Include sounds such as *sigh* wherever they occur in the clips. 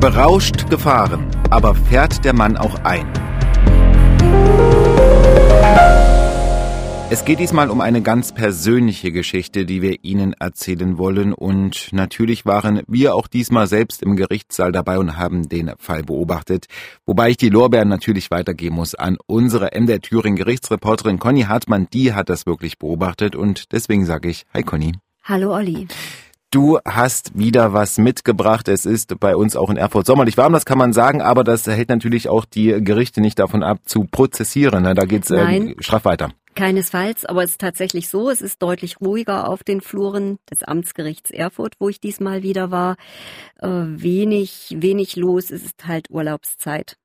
Berauscht gefahren, aber fährt der Mann auch ein? Es geht diesmal um eine ganz persönliche Geschichte, die wir Ihnen erzählen wollen. Und natürlich waren wir auch diesmal selbst im Gerichtssaal dabei und haben den Fall beobachtet. Wobei ich die Lorbeeren natürlich weitergeben muss an unsere MDR Thüringen Gerichtsreporterin Conny Hartmann. Die hat das wirklich beobachtet und deswegen sage ich, hi Conny. Hallo Olli. Du hast wieder was mitgebracht. Es ist bei uns auch in Erfurt sommerlich warm, das kann man sagen, aber das hält natürlich auch die Gerichte nicht davon ab, zu prozessieren. Da geht's äh, straff weiter. Keinesfalls, aber es ist tatsächlich so, es ist deutlich ruhiger auf den Fluren des Amtsgerichts Erfurt, wo ich diesmal wieder war. Äh, wenig, wenig los, es ist halt Urlaubszeit.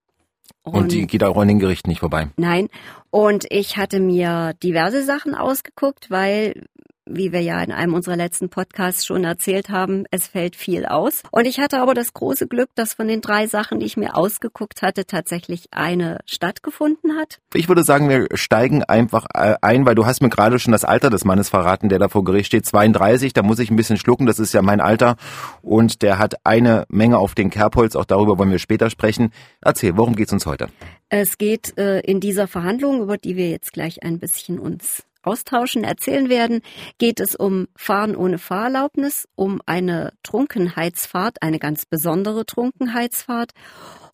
Und, und die geht auch an den Gerichten nicht vorbei? Nein. Und ich hatte mir diverse Sachen ausgeguckt, weil wie wir ja in einem unserer letzten Podcasts schon erzählt haben, es fällt viel aus. Und ich hatte aber das große Glück, dass von den drei Sachen, die ich mir ausgeguckt hatte, tatsächlich eine stattgefunden hat. Ich würde sagen, wir steigen einfach äh, ein, weil du hast mir gerade schon das Alter des Mannes verraten, der da vor Gericht steht. 32, da muss ich ein bisschen schlucken, das ist ja mein Alter. Und der hat eine Menge auf den Kerbholz, auch darüber wollen wir später sprechen. Erzähl, worum geht's uns heute? Es geht äh, in dieser Verhandlung, über die wir jetzt gleich ein bisschen uns austauschen, erzählen werden, geht es um Fahren ohne Fahrerlaubnis, um eine Trunkenheitsfahrt, eine ganz besondere Trunkenheitsfahrt,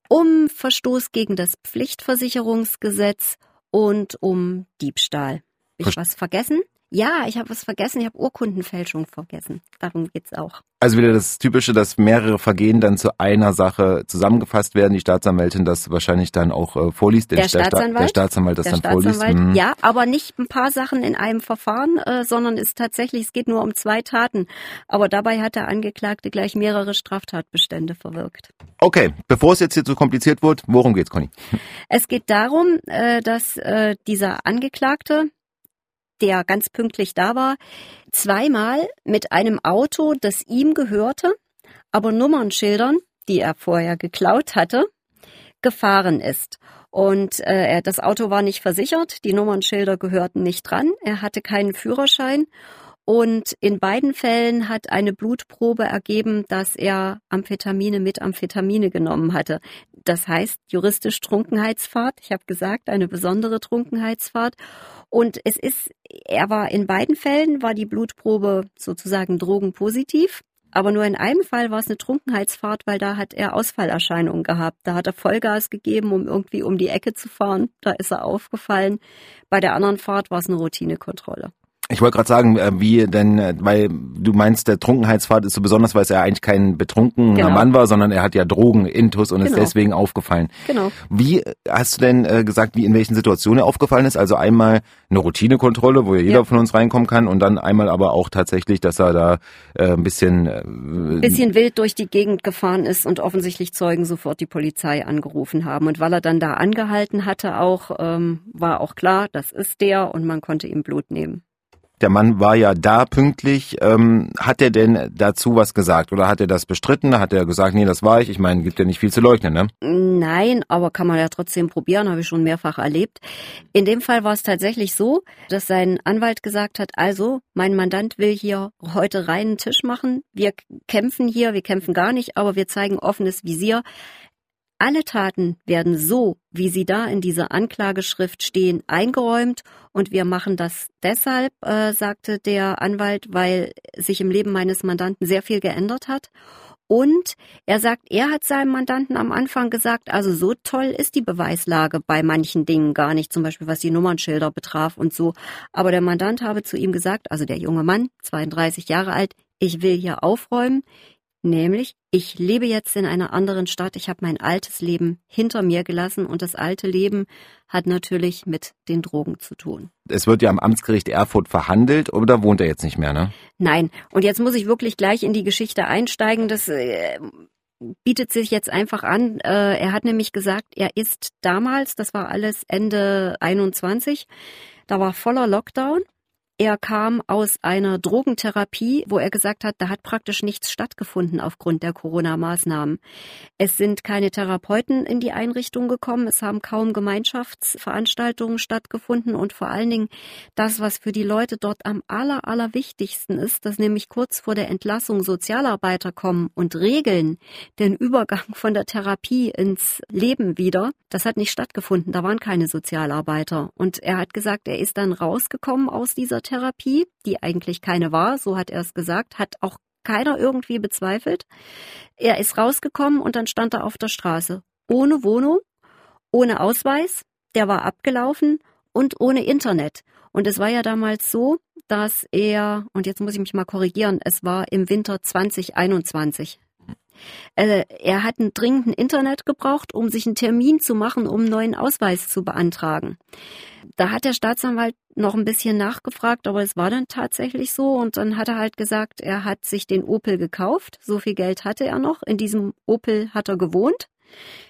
um Verstoß gegen das Pflichtversicherungsgesetz und um Diebstahl. Hab ich was vergessen? Ja, ich habe was vergessen. Ich habe Urkundenfälschung vergessen. Darum geht's auch. Also wieder das Typische, dass mehrere Vergehen dann zu einer Sache zusammengefasst werden. Die Staatsanwältin das wahrscheinlich dann auch äh, vorliest. Der, der Staatsanwalt. der Staatsanwalt das der dann vorliest. Mhm. Ja, aber nicht ein paar Sachen in einem Verfahren, äh, sondern es tatsächlich, es geht nur um zwei Taten. Aber dabei hat der Angeklagte gleich mehrere Straftatbestände verwirkt. Okay, bevor es jetzt hier zu kompliziert wird, worum geht's, Conny? Es geht darum, äh, dass äh, dieser Angeklagte der ganz pünktlich da war, zweimal mit einem Auto, das ihm gehörte, aber Nummernschildern, die er vorher geklaut hatte, gefahren ist. Und äh, das Auto war nicht versichert, die Nummernschilder gehörten nicht dran, er hatte keinen Führerschein und in beiden Fällen hat eine Blutprobe ergeben, dass er Amphetamine mit Amphetamine genommen hatte. Das heißt juristisch Trunkenheitsfahrt. Ich habe gesagt, eine besondere Trunkenheitsfahrt. Und es ist, er war in beiden Fällen, war die Blutprobe sozusagen drogenpositiv. Aber nur in einem Fall war es eine Trunkenheitsfahrt, weil da hat er Ausfallerscheinungen gehabt. Da hat er Vollgas gegeben, um irgendwie um die Ecke zu fahren. Da ist er aufgefallen. Bei der anderen Fahrt war es eine Routinekontrolle. Ich wollte gerade sagen, äh, wie denn, äh, weil du meinst, der Trunkenheitsfahrt ist so besonders, weil es ja eigentlich kein betrunkener genau. Mann war, sondern er hat ja Drogen intus und genau. ist deswegen aufgefallen. Genau. Wie hast du denn äh, gesagt, wie in welchen Situationen er aufgefallen ist? Also einmal eine Routinekontrolle, wo ja jeder ja. von uns reinkommen kann und dann einmal aber auch tatsächlich, dass er da äh, ein bisschen äh, bisschen wild durch die Gegend gefahren ist und offensichtlich Zeugen sofort die Polizei angerufen haben. Und weil er dann da angehalten hatte, auch ähm, war auch klar, das ist der und man konnte ihm Blut nehmen. Der Mann war ja da pünktlich. Ähm, hat er denn dazu was gesagt oder hat er das bestritten? Hat er gesagt, nee, das war ich? Ich meine, gibt ja nicht viel zu leugnen, ne? Nein, aber kann man ja trotzdem probieren, habe ich schon mehrfach erlebt. In dem Fall war es tatsächlich so, dass sein Anwalt gesagt hat, also, mein Mandant will hier heute reinen Tisch machen. Wir kämpfen hier, wir kämpfen gar nicht, aber wir zeigen offenes Visier. Alle Taten werden so, wie sie da in dieser Anklageschrift stehen, eingeräumt und wir machen das deshalb, äh, sagte der Anwalt, weil sich im Leben meines Mandanten sehr viel geändert hat. Und er sagt, er hat seinem Mandanten am Anfang gesagt, also so toll ist die Beweislage bei manchen Dingen gar nicht, zum Beispiel was die Nummernschilder betraf und so. Aber der Mandant habe zu ihm gesagt, also der junge Mann, 32 Jahre alt, ich will hier aufräumen, Nämlich, ich lebe jetzt in einer anderen Stadt, ich habe mein altes Leben hinter mir gelassen und das alte Leben hat natürlich mit den Drogen zu tun. Es wird ja am Amtsgericht Erfurt verhandelt oder wohnt er jetzt nicht mehr, ne? Nein, und jetzt muss ich wirklich gleich in die Geschichte einsteigen. Das äh, bietet sich jetzt einfach an. Äh, er hat nämlich gesagt, er ist damals, das war alles Ende 21, da war voller Lockdown Er kam aus einer Drogentherapie, wo er gesagt hat, da hat praktisch nichts stattgefunden aufgrund der Corona-Maßnahmen. Es sind keine Therapeuten in die Einrichtung gekommen, es haben kaum Gemeinschaftsveranstaltungen stattgefunden und vor allen Dingen das, was für die Leute dort am aller, allerwichtigsten ist, dass nämlich kurz vor der Entlassung Sozialarbeiter kommen und regeln den Übergang von der Therapie ins Leben wieder. Das hat nicht stattgefunden, da waren keine Sozialarbeiter. Und er hat gesagt, er ist dann rausgekommen aus dieser Therapie Therapie, die eigentlich keine war, so hat er es gesagt, hat auch keiner irgendwie bezweifelt. Er ist rausgekommen und dann stand er auf der Straße. Ohne Wohnung, ohne Ausweis, der war abgelaufen und ohne Internet. Und es war ja damals so, dass er, und jetzt muss ich mich mal korrigieren, es war im Winter 2021. Äh, er hat einen dringenden Internet gebraucht, um sich einen Termin zu machen, um einen neuen Ausweis zu beantragen. Da hat der Staatsanwalt noch ein bisschen nachgefragt, aber es war dann tatsächlich so. Und dann hat er halt gesagt, er hat sich den Opel gekauft. So viel Geld hatte er noch. In diesem Opel hat er gewohnt.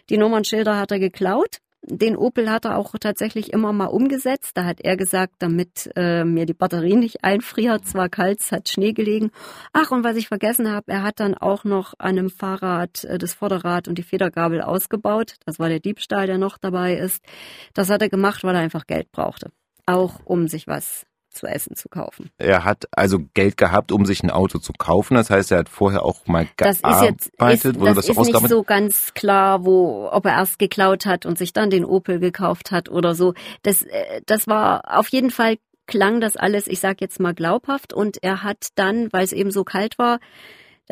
Die Nummernschilder hat er geklaut. Den Opel hat er auch tatsächlich immer mal umgesetzt. Da hat er gesagt, damit äh, mir die Batterie nicht einfriert, zwar kalt, es hat Schnee gelegen. Ach, und was ich vergessen habe, er hat dann auch noch an einem Fahrrad äh, das Vorderrad und die Federgabel ausgebaut. Das war der Diebstahl, der noch dabei ist. Das hat er gemacht, weil er einfach Geld brauchte. Auch um sich was zu essen zu kaufen. Er hat also Geld gehabt, um sich ein Auto zu kaufen. Das heißt, er hat vorher auch mal gearbeitet. Das ist jetzt ist, das, das ist nicht so ganz klar, wo ob er erst geklaut hat und sich dann den Opel gekauft hat oder so. Das äh, das war auf jeden Fall klang das alles, ich sag jetzt mal glaubhaft und er hat dann, weil es eben so kalt war,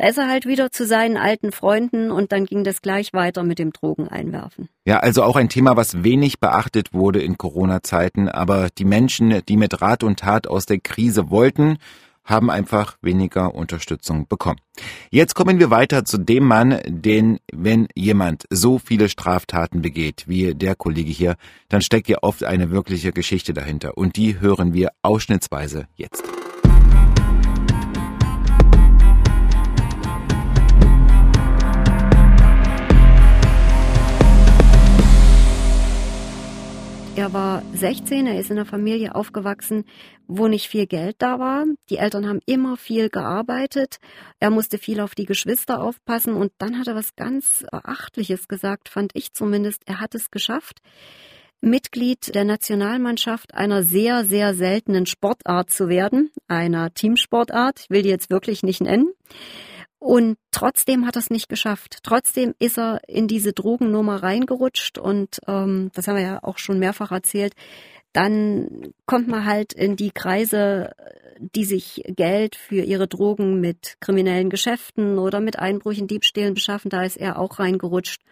da ist er halt wieder zu seinen alten Freunden und dann ging das gleich weiter mit dem Drogeneinwerfen. Ja, also auch ein Thema, was wenig beachtet wurde in Corona-Zeiten, aber die Menschen, die mit Rat und Tat aus der Krise wollten, haben einfach weniger Unterstützung bekommen. Jetzt kommen wir weiter zu dem Mann, den, wenn jemand so viele Straftaten begeht, wie der Kollege hier, dann steckt ja oft eine wirkliche Geschichte dahinter. Und die hören wir ausschnittsweise jetzt. Er war 16, er ist in einer Familie aufgewachsen, wo nicht viel Geld da war. Die Eltern haben immer viel gearbeitet. Er musste viel auf die Geschwister aufpassen und dann hat er was ganz Beachtliches gesagt, fand ich zumindest. Er hat es geschafft, Mitglied der Nationalmannschaft einer sehr, sehr seltenen Sportart zu werden, einer Teamsportart. Ich will die jetzt wirklich nicht nennen. Und trotzdem hat er es nicht geschafft. Trotzdem ist er in diese Drogennummer reingerutscht und ähm, das haben wir ja auch schon mehrfach erzählt. Dann kommt man halt in die Kreise, die sich Geld für ihre Drogen mit kriminellen Geschäften oder mit Einbrüchen, Diebstählen beschaffen. Da ist er auch reingerutscht.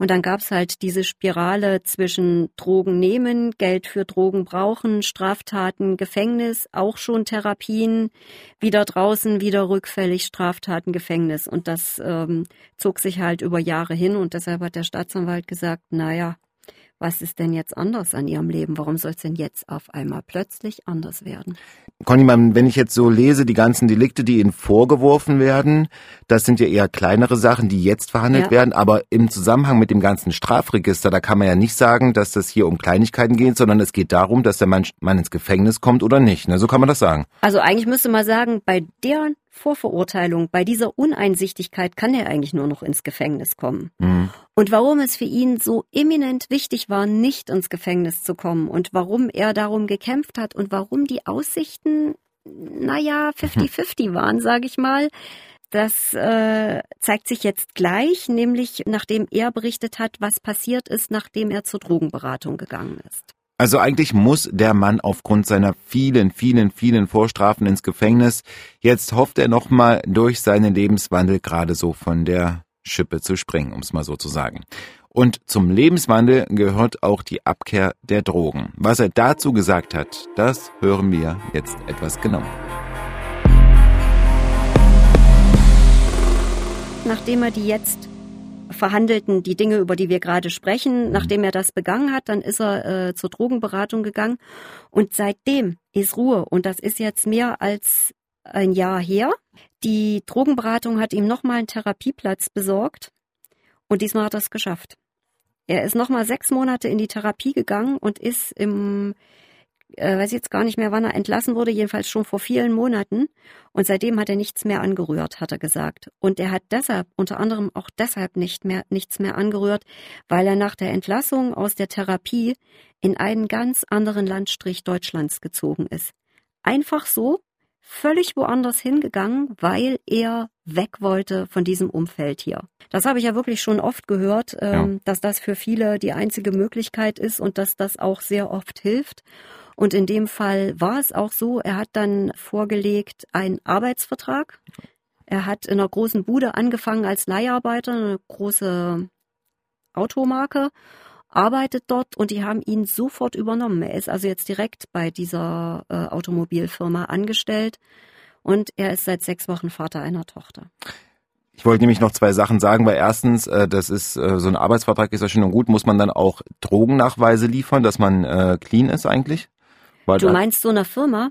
Und dann gab's halt diese Spirale zwischen Drogen nehmen, Geld für Drogen brauchen, Straftaten, Gefängnis, auch schon Therapien, wieder draußen, wieder rückfällig, Straftaten, Gefängnis. Und das ähm, zog sich halt über Jahre hin und deshalb hat der Staatsanwalt gesagt, naja, was ist denn jetzt anders an ihrem Leben? Warum soll es denn jetzt auf einmal plötzlich anders werden? Conny, wenn ich jetzt so lese, die ganzen Delikte, die Ihnen vorgeworfen werden, das sind ja eher kleinere Sachen, die jetzt verhandelt ja. werden, aber im Zusammenhang mit dem ganzen Strafregister, da kann man ja nicht sagen, dass das hier um Kleinigkeiten geht, sondern es geht darum, dass der Mann, Mann ins Gefängnis kommt oder nicht. Ne? So kann man das sagen. Also eigentlich müsste man sagen, bei der Vorverurteilung, bei dieser Uneinsichtigkeit kann er eigentlich nur noch ins Gefängnis kommen. Mhm. Und warum es für ihn so eminent wichtig war, nicht ins Gefängnis zu kommen und warum er darum gekämpft hat und warum die Aussichten, naja, 50-50 waren, sage ich mal, das äh, zeigt sich jetzt gleich, nämlich nachdem er berichtet hat, was passiert ist, nachdem er zur Drogenberatung gegangen ist. Also eigentlich muss der Mann aufgrund seiner vielen, vielen, vielen Vorstrafen ins Gefängnis. Jetzt hofft er nochmal durch seinen Lebenswandel gerade so von der Schippe zu springen, um es mal so zu sagen. Und zum Lebenswandel gehört auch die Abkehr der Drogen. Was er dazu gesagt hat, das hören wir jetzt etwas genauer. Nachdem er die jetzt verhandelten die Dinge, über die wir gerade sprechen. Mhm. Nachdem er das begangen hat, dann ist er äh, zur Drogenberatung gegangen. Und seitdem ist Ruhe. Und das ist jetzt mehr als ein Jahr her. Die Drogenberatung hat ihm nochmal einen Therapieplatz besorgt. Und diesmal hat er es geschafft. Er ist nochmal sechs Monate in die Therapie gegangen und ist im äh, weiß jetzt gar nicht mehr, wann er entlassen wurde, jedenfalls schon vor vielen Monaten. Und seitdem hat er nichts mehr angerührt, hat er gesagt. Und er hat deshalb, unter anderem auch deshalb nicht mehr, nichts mehr angerührt, weil er nach der Entlassung aus der Therapie in einen ganz anderen Landstrich Deutschlands gezogen ist. Einfach so, völlig woanders hingegangen, weil er weg wollte von diesem Umfeld hier. Das habe ich ja wirklich schon oft gehört, ähm, ja. dass das für viele die einzige Möglichkeit ist und dass das auch sehr oft hilft. Und in dem Fall war es auch so, er hat dann vorgelegt einen Arbeitsvertrag. Er hat in einer großen Bude angefangen als Leiharbeiter, eine große Automarke arbeitet dort und die haben ihn sofort übernommen. Er ist also jetzt direkt bei dieser äh, Automobilfirma angestellt und er ist seit sechs Wochen Vater einer Tochter. Ich wollte nämlich noch zwei Sachen sagen, weil erstens, äh, das ist äh, so ein Arbeitsvertrag ist ja schön und gut, muss man dann auch Drogennachweise liefern, dass man äh, clean ist eigentlich? Weil du meinst so einer Firma?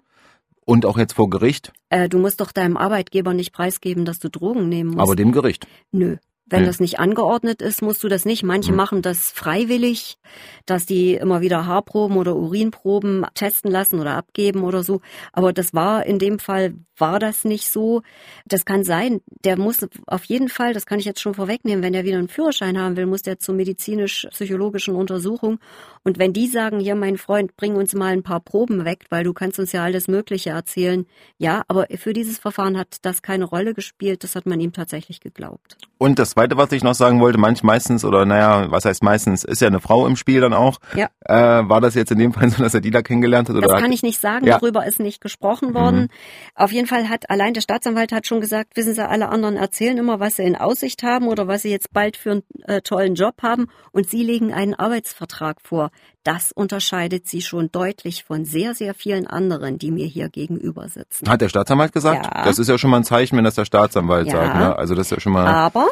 Und auch jetzt vor Gericht? Äh, du musst doch deinem Arbeitgeber nicht preisgeben, dass du Drogen nehmen musst. Aber dem Gericht? Nö. Wenn hm. das nicht angeordnet ist, musst du das nicht. Manche hm. machen das freiwillig, dass die immer wieder Haarproben oder Urinproben testen lassen oder abgeben oder so. Aber das war in dem Fall war das nicht so. Das kann sein. Der muss auf jeden Fall, das kann ich jetzt schon vorwegnehmen, wenn der wieder einen Führerschein haben will, muss der zur medizinisch-psychologischen Untersuchung. Und wenn die sagen, hier mein Freund, bring uns mal ein paar Proben weg, weil du kannst uns ja alles Mögliche erzählen. Ja, aber für dieses Verfahren hat das keine Rolle gespielt. Das hat man ihm tatsächlich geglaubt. Und das Zweite, was ich noch sagen wollte, manch meistens oder naja, was heißt meistens, ist ja eine Frau im Spiel dann auch. Ja. Äh, war das jetzt in dem Fall so, dass er die da kennengelernt hat? Oder das kann ich nicht sagen. Ja. Darüber ist nicht gesprochen worden. Mhm. Auf jeden Fall hat allein der Staatsanwalt hat schon gesagt, wissen Sie, alle anderen erzählen immer, was sie in Aussicht haben oder was sie jetzt bald für einen äh, tollen Job haben und Sie legen einen Arbeitsvertrag vor. Das unterscheidet Sie schon deutlich von sehr, sehr vielen anderen, die mir hier gegenüber sitzen. Hat der Staatsanwalt gesagt? Ja. Das ist ja schon mal ein Zeichen, wenn das der Staatsanwalt ja. sagt. Ne? Also das ist ja schon mal. Aber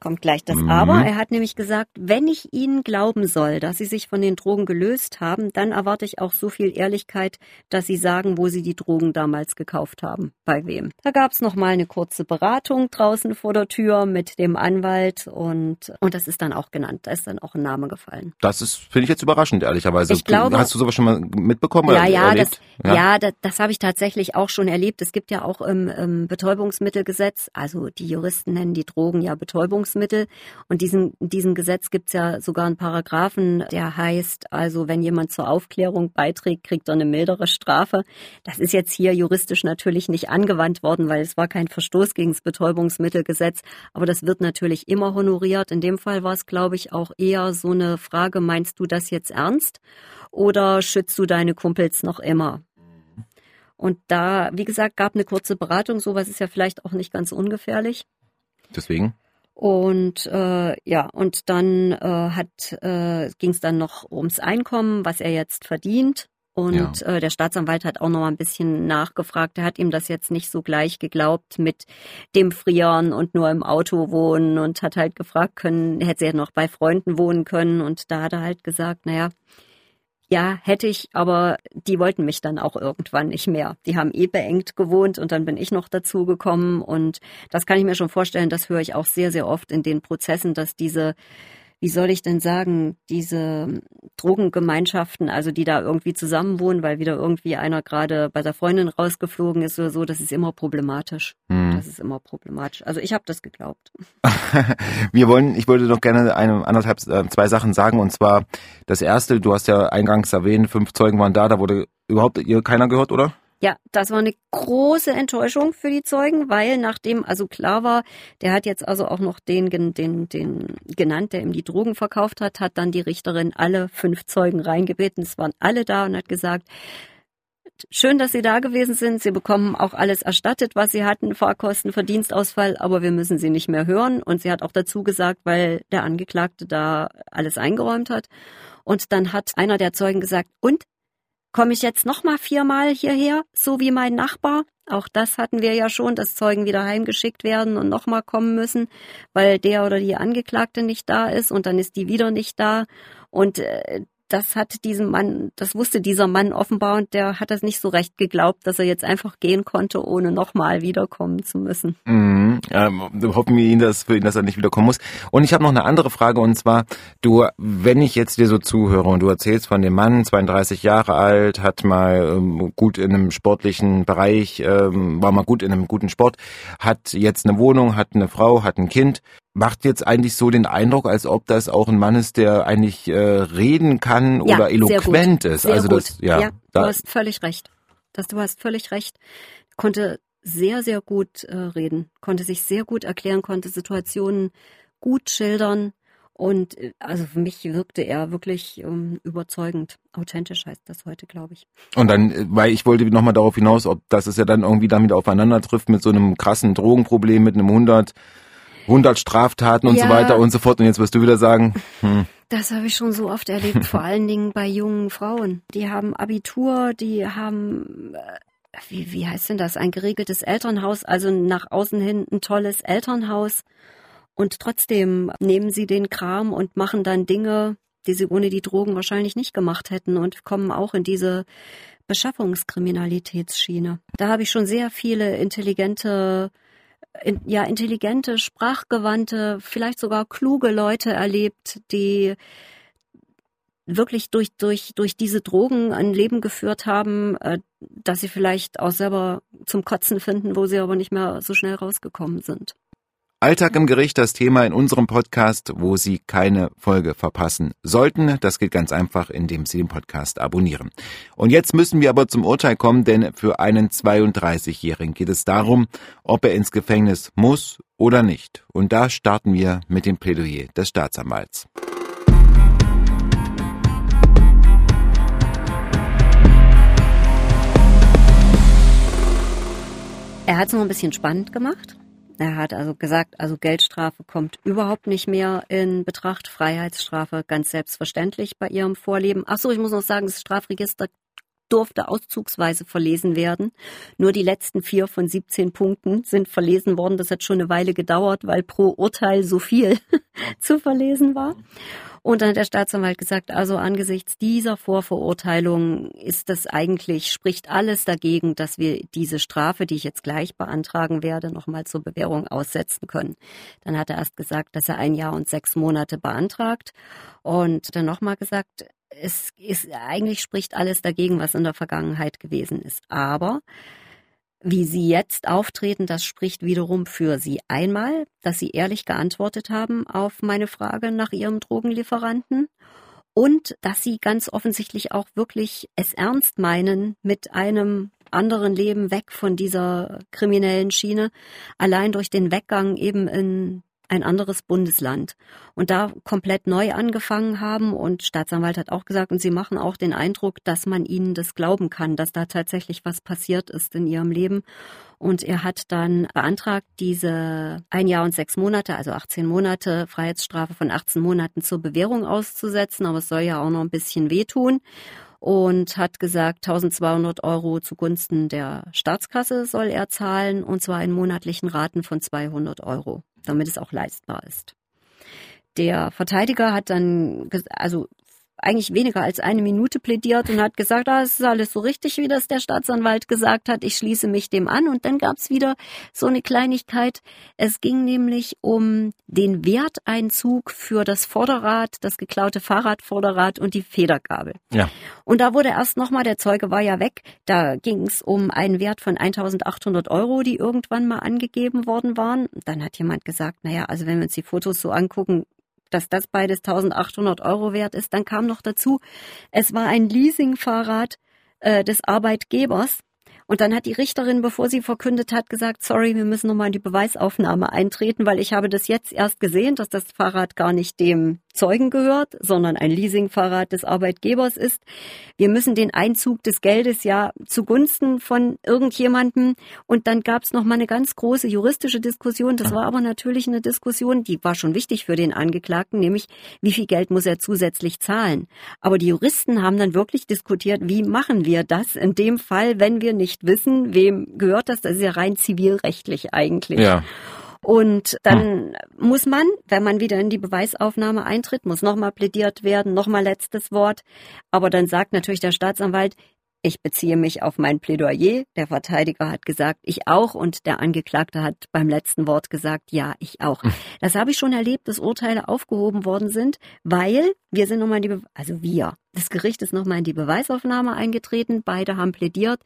kommt gleich das mhm. Aber. Er hat nämlich gesagt, wenn ich Ihnen glauben soll, dass Sie sich von den Drogen gelöst haben, dann erwarte ich auch so viel Ehrlichkeit, dass Sie sagen, wo Sie die Drogen damals gekauft haben, bei wem. Da gab es noch mal eine kurze Beratung draußen vor der Tür mit dem Anwalt und und das ist dann auch genannt. Da ist dann auch ein Name gefallen. Das ist finde ich jetzt überraschend ehrlicherweise. Ich glaube, hast du sowas schon mal mitbekommen ja, ja? Das, ja, ja, das, das habe ich tatsächlich auch schon erlebt. Es gibt ja auch im, im Betäubungsmittelgesetz, also die Juristen nennen die Drogen ja Betäubungsmittel Betäubungsmittel. Und diesen, diesem Gesetz gibt es ja sogar einen Paragraphen, der heißt, also wenn jemand zur Aufklärung beiträgt, kriegt er eine mildere Strafe. Das ist jetzt hier juristisch natürlich nicht angewandt worden, weil es war kein Verstoß gegen das Betäubungsmittelgesetz. Aber das wird natürlich immer honoriert. In dem Fall war es, glaube ich, auch eher so eine Frage, meinst du das jetzt ernst? Oder schützt du deine Kumpels noch immer? Und da, wie gesagt, gab eine kurze Beratung. Sowas ist ja vielleicht auch nicht ganz ungefährlich. Deswegen? Und äh, ja, und dann äh, hat äh, ging es dann noch ums Einkommen, was er jetzt verdient. Und ja. äh, der Staatsanwalt hat auch noch mal ein bisschen nachgefragt. Er hat ihm das jetzt nicht so gleich geglaubt mit dem Frieren und nur im Auto wohnen und hat halt gefragt können, hätte er noch bei Freunden wohnen können. Und da hat er halt gesagt, naja, ja, hätte ich, aber die wollten mich dann auch irgendwann nicht mehr. Die haben eh beengt gewohnt und dann bin ich noch dazu gekommen und das kann ich mir schon vorstellen, das höre ich auch sehr, sehr oft in den Prozessen, dass diese wie soll ich denn sagen, diese Drogengemeinschaften, also die da irgendwie zusammenwohnen, weil wieder irgendwie einer gerade bei der Freundin rausgeflogen ist oder so, das ist immer problematisch. Hm. Das ist immer problematisch. Also ich habe das geglaubt. *laughs* Wir wollen, ich wollte doch gerne eine anderthalb, äh, zwei Sachen sagen und zwar das erste, du hast ja eingangs erwähnt, fünf Zeugen waren da, da wurde überhaupt keiner gehört, oder? Ja, das war eine große Enttäuschung für die Zeugen, weil nachdem also klar war, der hat jetzt also auch noch den, den, den genannt, der ihm die Drogen verkauft hat, hat dann die Richterin alle fünf Zeugen reingebeten. Es waren alle da und hat gesagt, schön, dass Sie da gewesen sind. Sie bekommen auch alles erstattet, was Sie hatten, Fahrkosten, Verdienstausfall, aber wir müssen Sie nicht mehr hören. Und sie hat auch dazu gesagt, weil der Angeklagte da alles eingeräumt hat. Und dann hat einer der Zeugen gesagt, und Komme ich jetzt noch mal viermal hierher, so wie mein Nachbar? Auch das hatten wir ja schon, dass Zeugen wieder heimgeschickt werden und noch mal kommen müssen, weil der oder die Angeklagte nicht da ist und dann ist die wieder nicht da. Und äh, das hat diesem Mann, das wusste dieser Mann offenbar und der hat das nicht so recht geglaubt, dass er jetzt einfach gehen konnte, ohne nochmal wiederkommen zu müssen. Mhm. Ähm, hoffen wir ihn, dass für ihn, dass er nicht wiederkommen muss. Und ich habe noch eine andere Frage und zwar, du, wenn ich jetzt dir so zuhöre und du erzählst von dem Mann, 32 Jahre alt, hat mal ähm, gut in einem sportlichen Bereich, ähm, war mal gut in einem guten Sport, hat jetzt eine Wohnung, hat eine Frau, hat ein Kind macht jetzt eigentlich so den Eindruck, als ob das auch ein Mann ist, der eigentlich äh, reden kann ja, oder eloquent ist. Sehr also gut. das, ja, ja du hast völlig recht. Das, du hast völlig recht. Konnte sehr, sehr gut äh, reden, konnte sich sehr gut erklären, konnte Situationen gut schildern. Und äh, also für mich wirkte er wirklich ähm, überzeugend. Authentisch heißt das heute, glaube ich. Und dann, äh, weil ich wollte nochmal darauf hinaus, ob das es ja dann irgendwie damit aufeinander trifft mit so einem krassen Drogenproblem, mit einem 100 100 Straftaten und ja, so weiter und so fort. Und jetzt wirst du wieder sagen, hm. Das habe ich schon so oft erlebt, vor allen Dingen bei jungen Frauen. Die haben Abitur, die haben, äh, wie, wie heißt denn das, ein geregeltes Elternhaus, also nach außen hin ein tolles Elternhaus. Und trotzdem nehmen sie den Kram und machen dann Dinge, die sie ohne die Drogen wahrscheinlich nicht gemacht hätten und kommen auch in diese Beschaffungskriminalitätsschiene. Da habe ich schon sehr viele intelligente ja intelligente, sprachgewandte, vielleicht sogar kluge Leute erlebt, die wirklich durch, durch, durch diese Drogen ein Leben geführt haben, äh, dass sie vielleicht auch selber zum Kotzen finden, wo sie aber nicht mehr so schnell rausgekommen sind. Alltag im Gericht das Thema in unserem Podcast, wo Sie keine Folge verpassen sollten. Das geht ganz einfach, indem Sie den Podcast abonnieren. Und jetzt müssen wir aber zum Urteil kommen, denn für einen 32-Jährigen geht es darum, ob er ins Gefängnis muss oder nicht. Und da starten wir mit dem Plädoyer des Staatsanwalts. Er hat es noch ein bisschen spannend gemacht. Er hat also gesagt, also Geldstrafe kommt überhaupt nicht mehr in Betracht, Freiheitsstrafe ganz selbstverständlich bei ihrem Vorleben. Ach so, ich muss noch sagen, das Strafregister durfte auszugsweise verlesen werden. Nur die letzten vier von 17 Punkten sind verlesen worden. Das hat schon eine Weile gedauert, weil pro Urteil so viel *laughs* zu verlesen war. Und dann hat der Staatsanwalt gesagt, also angesichts dieser Vorverurteilung ist das eigentlich, spricht alles dagegen, dass wir diese Strafe, die ich jetzt gleich beantragen werde, nochmal zur Bewährung aussetzen können. Dann hat er erst gesagt, dass er ein Jahr und sechs Monate beantragt und dann nochmal gesagt, es ist eigentlich spricht alles dagegen, was in der Vergangenheit gewesen ist. Aber wie Sie jetzt auftreten, das spricht wiederum für Sie. Einmal, dass Sie ehrlich geantwortet haben auf meine Frage nach Ihrem Drogenlieferanten und dass Sie ganz offensichtlich auch wirklich es ernst meinen mit einem anderen Leben weg von dieser kriminellen Schiene, allein durch den Weggang eben in ein anderes Bundesland und da komplett neu angefangen haben. Und Staatsanwalt hat auch gesagt, und sie machen auch den Eindruck, dass man ihnen das glauben kann, dass da tatsächlich was passiert ist in ihrem Leben. Und er hat dann beantragt, diese ein Jahr und sechs Monate, also 18 Monate Freiheitsstrafe von 18 Monaten zur Bewährung auszusetzen. Aber es soll ja auch noch ein bisschen wehtun und hat gesagt, 1200 Euro zugunsten der Staatskasse soll er zahlen und zwar in monatlichen Raten von 200 Euro damit es auch leistbar ist. Der Verteidiger hat dann, also eigentlich weniger als eine Minute plädiert und hat gesagt, ah, es ist alles so richtig, wie das der Staatsanwalt gesagt hat. Ich schließe mich dem an. Und dann gab es wieder so eine Kleinigkeit. Es ging nämlich um den Werteinzug für das Vorderrad, das geklaute Fahrradvorderrad und die Federgabel. Ja. Und da wurde erst nochmal, der Zeuge war ja weg, da ging es um einen Wert von 1800 Euro, die irgendwann mal angegeben worden waren. Dann hat jemand gesagt, naja, also wenn wir uns die Fotos so angucken, dass das beides 1800 Euro wert ist. Dann kam noch dazu, es war ein Leasingfahrrad äh, des Arbeitgebers. Und dann hat die Richterin, bevor sie verkündet hat, gesagt, sorry, wir müssen nochmal in die Beweisaufnahme eintreten, weil ich habe das jetzt erst gesehen, dass das Fahrrad gar nicht dem Zeugen gehört, sondern ein Leasingfahrrad des Arbeitgebers ist. Wir müssen den Einzug des Geldes ja zugunsten von irgendjemandem und dann gab es noch mal eine ganz große juristische Diskussion. Das war aber natürlich eine Diskussion, die war schon wichtig für den Angeklagten, nämlich wie viel Geld muss er zusätzlich zahlen. Aber die Juristen haben dann wirklich diskutiert, wie machen wir das in dem Fall, wenn wir nicht wissen, wem gehört das? Das ist ja rein zivilrechtlich eigentlich. Ja. Und dann hm. muss man, wenn man wieder in die Beweisaufnahme eintritt, muss nochmal plädiert werden, nochmal letztes Wort. Aber dann sagt natürlich der Staatsanwalt, ich beziehe mich auf mein Plädoyer. Der Verteidiger hat gesagt, ich auch. Und der Angeklagte hat beim letzten Wort gesagt, ja, ich auch. Hm. Das habe ich schon erlebt, dass Urteile aufgehoben worden sind, weil wir sind nochmal in die, Be also wir, das Gericht ist nochmal in die Beweisaufnahme eingetreten. Beide haben plädiert.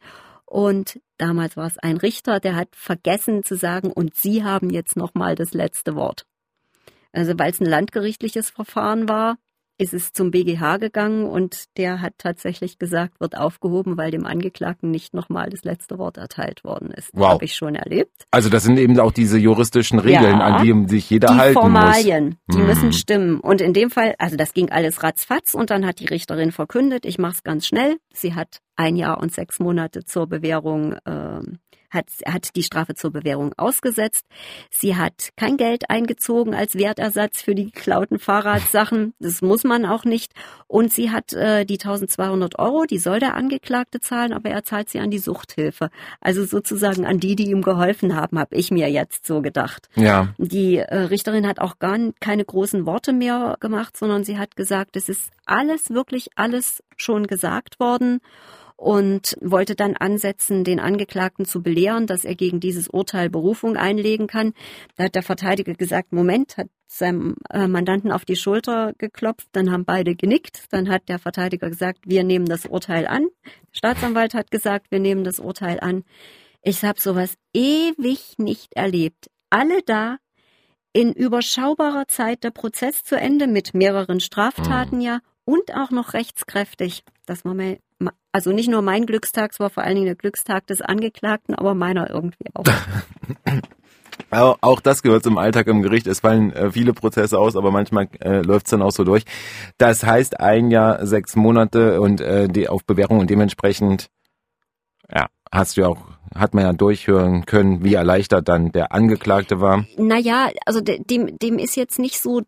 Und damals war es ein Richter, der hat vergessen zu sagen, und Sie haben jetzt nochmal das letzte Wort. Also weil es ein landgerichtliches Verfahren war, ist es zum BGH gegangen und der hat tatsächlich gesagt, wird aufgehoben, weil dem Angeklagten nicht nochmal das letzte Wort erteilt worden ist. Wow. Habe ich schon erlebt. Also das sind eben auch diese juristischen Regeln, ja, an die sich jeder die halten Formalien, muss. Die hm. müssen stimmen. Und in dem Fall, also das ging alles ratzfatz und dann hat die Richterin verkündet, ich mache es ganz schnell. Sie hat ein Jahr und sechs Monate zur Bewährung äh, hat, hat die Strafe zur Bewährung ausgesetzt. Sie hat kein Geld eingezogen als Wertersatz für die geklauten Fahrradsachen. Das muss man auch nicht. Und sie hat äh, die 1200 Euro, die soll der Angeklagte zahlen, aber er zahlt sie an die Suchthilfe. Also sozusagen an die, die ihm geholfen haben, habe ich mir jetzt so gedacht. Ja. Die äh, Richterin hat auch gar keine großen Worte mehr gemacht, sondern sie hat gesagt, es ist alles, wirklich alles schon gesagt worden und wollte dann ansetzen, den Angeklagten zu belehren, dass er gegen dieses Urteil Berufung einlegen kann. Da hat der Verteidiger gesagt, Moment, hat seinem äh, Mandanten auf die Schulter geklopft, dann haben beide genickt, dann hat der Verteidiger gesagt, wir nehmen das Urteil an. Der Staatsanwalt hat gesagt, wir nehmen das Urteil an. Ich habe sowas ewig nicht erlebt. Alle da, in überschaubarer Zeit der Prozess zu Ende mit mehreren Straftaten mhm. ja und auch noch rechtskräftig. Das war mir, also nicht nur mein Glückstag, es war vor allen Dingen der Glückstag des Angeklagten, aber meiner irgendwie auch. *laughs* Auch das gehört zum Alltag im Gericht. Es fallen äh, viele Prozesse aus, aber manchmal äh, läuft es dann auch so durch. Das heißt ein Jahr, sechs Monate und äh, die auf Bewährung und dementsprechend ja, hast du ja auch hat man ja durchhören können, wie erleichtert dann der Angeklagte war. Naja, also dem, dem ist jetzt nicht so,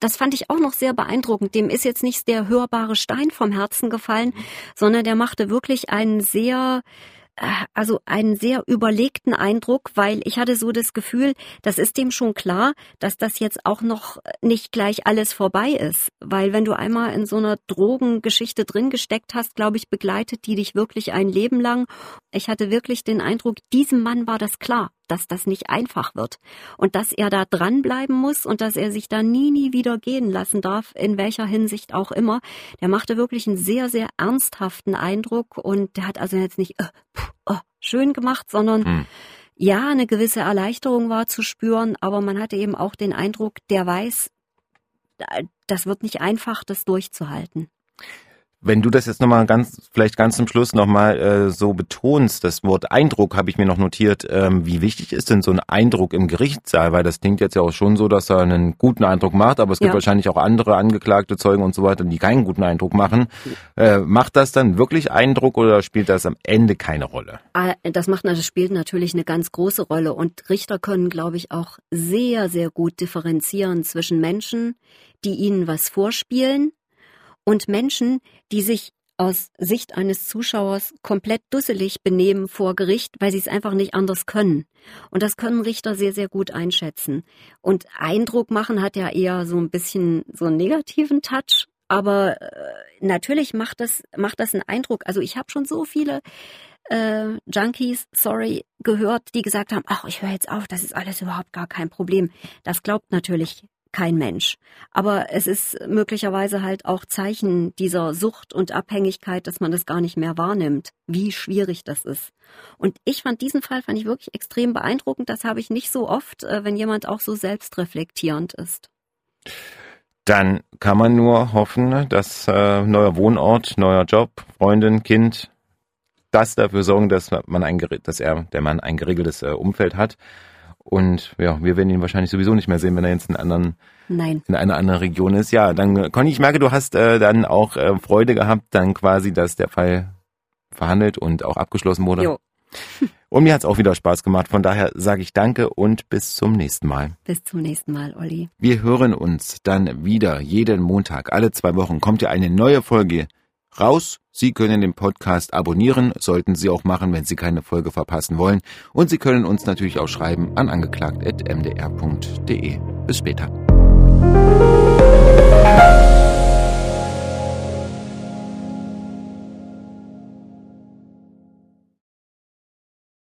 das fand ich auch noch sehr beeindruckend, dem ist jetzt nicht der hörbare Stein vom Herzen gefallen, sondern der machte wirklich einen sehr, also einen sehr überlegten Eindruck, weil ich hatte so das Gefühl, das ist dem schon klar, dass das jetzt auch noch nicht gleich alles vorbei ist. Weil wenn du einmal in so einer Drogengeschichte drin gesteckt hast, glaube ich, begleitet die dich wirklich ein Leben lang. Ich hatte wirklich den Eindruck, diesem Mann war das klar dass das nicht einfach wird und dass er da dranbleiben muss und dass er sich da nie, nie wieder gehen lassen darf, in welcher Hinsicht auch immer. Der machte wirklich einen sehr, sehr ernsthaften Eindruck und der hat also jetzt nicht äh, pff, oh, schön gemacht, sondern hm. ja, eine gewisse Erleichterung war zu spüren, aber man hatte eben auch den Eindruck, der weiß, das wird nicht einfach, das durchzuhalten. Wenn du das jetzt nochmal ganz, vielleicht ganz zum Schluss nochmal äh, so betonst, das Wort Eindruck habe ich mir noch notiert, ähm, wie wichtig ist denn so ein Eindruck im Gerichtssaal? Weil das klingt jetzt ja auch schon so, dass er einen guten Eindruck macht, aber es gibt ja. wahrscheinlich auch andere angeklagte Zeugen und so weiter, die keinen guten Eindruck machen. Äh, macht das dann wirklich Eindruck oder spielt das am Ende keine Rolle? Ah, das macht, das spielt natürlich eine ganz große Rolle und Richter können, glaube ich, auch sehr, sehr gut differenzieren zwischen Menschen, die ihnen was vorspielen und Menschen, die sich aus Sicht eines Zuschauers komplett dusselig benehmen vor Gericht, weil sie es einfach nicht anders können. Und das können Richter sehr, sehr gut einschätzen. Und Eindruck machen hat ja eher so ein bisschen so einen negativen Touch. Aber äh, natürlich macht das, macht das einen Eindruck. Also ich habe schon so viele äh, Junkies, sorry, gehört, die gesagt haben, ach, ich höre jetzt auf, das ist alles überhaupt gar kein Problem. Das glaubt natürlich kein Mensch. Aber es ist möglicherweise halt auch Zeichen dieser Sucht und Abhängigkeit, dass man das gar nicht mehr wahrnimmt, wie schwierig das ist. Und ich fand diesen Fall fand ich wirklich extrem beeindruckend. Das habe ich nicht so oft, äh, wenn jemand auch so selbstreflektierend ist. Dann kann man nur hoffen, dass äh, neuer Wohnort, neuer Job, Freundin, Kind, das dafür sorgen, dass man ein, dass er, der Mann ein geregeltes äh, Umfeld hat. Und ja, wir werden ihn wahrscheinlich sowieso nicht mehr sehen, wenn er jetzt in, anderen, Nein. in einer anderen Region ist. Ja, dann Conny, ich merke, du hast äh, dann auch äh, Freude gehabt, dann quasi, dass der Fall verhandelt und auch abgeschlossen wurde. Jo. *laughs* Und mir hat's auch wieder Spaß gemacht. Von daher sage ich danke und bis zum nächsten Mal. Bis zum nächsten Mal, Olli. Wir hören uns dann wieder jeden Montag. Alle zwei Wochen kommt ja eine neue Folge raus. Sie können den Podcast abonnieren, sollten Sie auch machen, wenn Sie keine Folge verpassen wollen. Und Sie können uns natürlich auch schreiben an angeklagt.mdr.de. Bis später.